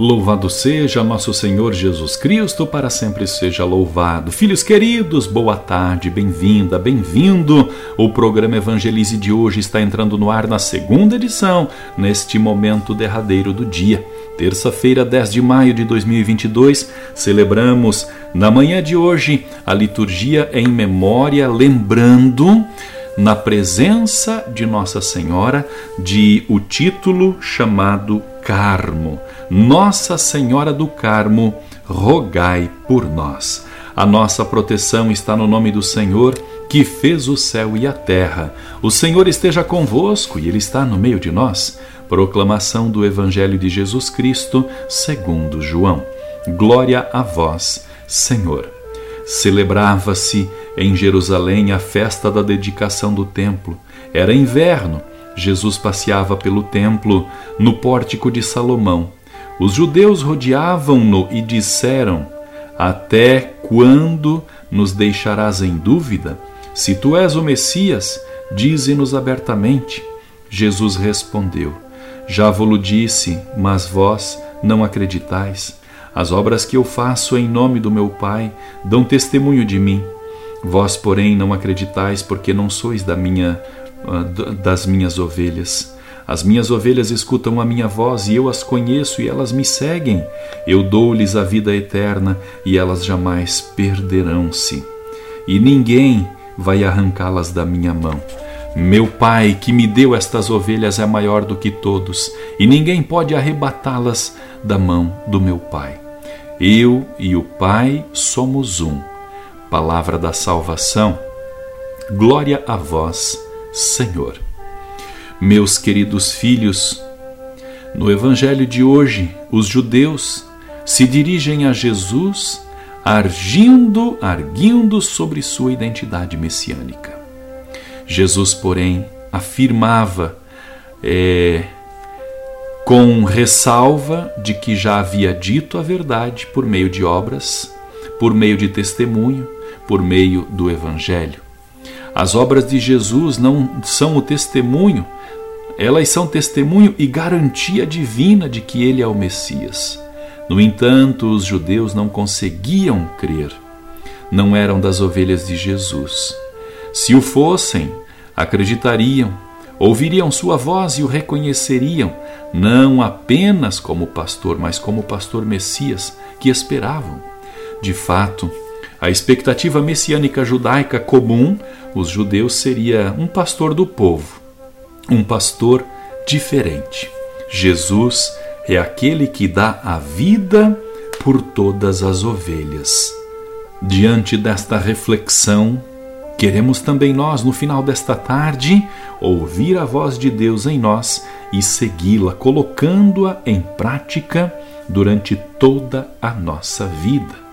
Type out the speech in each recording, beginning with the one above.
Louvado seja nosso Senhor Jesus Cristo, para sempre seja louvado. Filhos queridos, boa tarde, bem-vinda, bem-vindo. O programa Evangelize de hoje está entrando no ar na segunda edição, neste momento derradeiro do dia. Terça-feira, 10 de maio de 2022, celebramos na manhã de hoje a liturgia em memória, lembrando na presença de Nossa Senhora de o título chamado Carmo. Nossa Senhora do Carmo, rogai por nós. A nossa proteção está no nome do Senhor, que fez o céu e a terra. O Senhor esteja convosco e Ele está no meio de nós. Proclamação do Evangelho de Jesus Cristo, segundo João. Glória a vós, Senhor. Celebrava-se em Jerusalém a festa da dedicação do templo. Era inverno. Jesus passeava pelo templo, no pórtico de Salomão. Os judeus rodeavam-no e disseram: Até quando nos deixarás em dúvida? Se tu és o Messias, dize-nos abertamente. Jesus respondeu: Já vos disse, mas vós não acreditais. As obras que eu faço em nome do meu Pai dão testemunho de mim. Vós, porém, não acreditais, porque não sois da minha, ah, das minhas ovelhas. As minhas ovelhas escutam a minha voz e eu as conheço e elas me seguem. Eu dou-lhes a vida eterna e elas jamais perderão-se. E ninguém vai arrancá-las da minha mão. Meu Pai, que me deu estas ovelhas, é maior do que todos, e ninguém pode arrebatá-las da mão do meu Pai. Eu e o Pai somos um. Palavra da salvação. Glória a vós, Senhor. Meus queridos filhos, no Evangelho de hoje, os judeus se dirigem a Jesus argindo, arguindo sobre sua identidade messiânica. Jesus, porém, afirmava é, com ressalva de que já havia dito a verdade por meio de obras, por meio de testemunho, por meio do Evangelho. As obras de Jesus não são o testemunho elas são testemunho e garantia divina de que ele é o Messias. No entanto, os judeus não conseguiam crer. Não eram das ovelhas de Jesus. Se o fossem, acreditariam, ouviriam sua voz e o reconheceriam, não apenas como pastor, mas como pastor Messias que esperavam. De fato, a expectativa messiânica judaica comum, os judeus seria um pastor do povo um pastor diferente. Jesus é aquele que dá a vida por todas as ovelhas. Diante desta reflexão, queremos também nós, no final desta tarde, ouvir a voz de Deus em nós e segui-la, colocando-a em prática durante toda a nossa vida.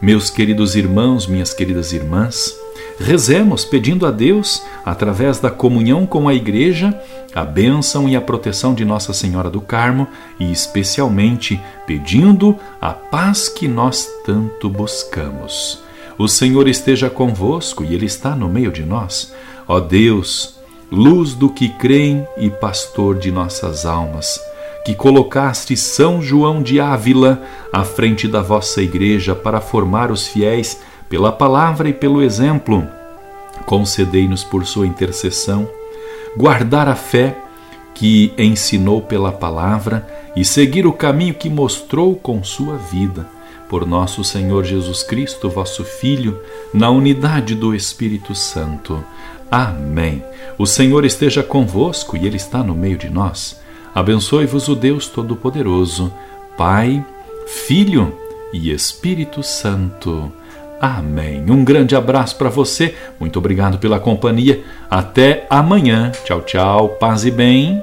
Meus queridos irmãos, minhas queridas irmãs, Rezemos pedindo a Deus, através da comunhão com a Igreja, a bênção e a proteção de Nossa Senhora do Carmo e, especialmente, pedindo a paz que nós tanto buscamos. O Senhor esteja convosco e Ele está no meio de nós. Ó Deus, luz do que creem e pastor de nossas almas, que colocaste São João de Ávila à frente da vossa Igreja para formar os fiéis pela palavra e pelo exemplo. Concedei-nos por sua intercessão guardar a fé que ensinou pela palavra e seguir o caminho que mostrou com sua vida. Por nosso Senhor Jesus Cristo, vosso Filho, na unidade do Espírito Santo. Amém. O Senhor esteja convosco e Ele está no meio de nós. Abençoe-vos o Deus Todo-Poderoso, Pai, Filho e Espírito Santo. Amém. Um grande abraço para você. Muito obrigado pela companhia. Até amanhã. Tchau, tchau. Paz e bem.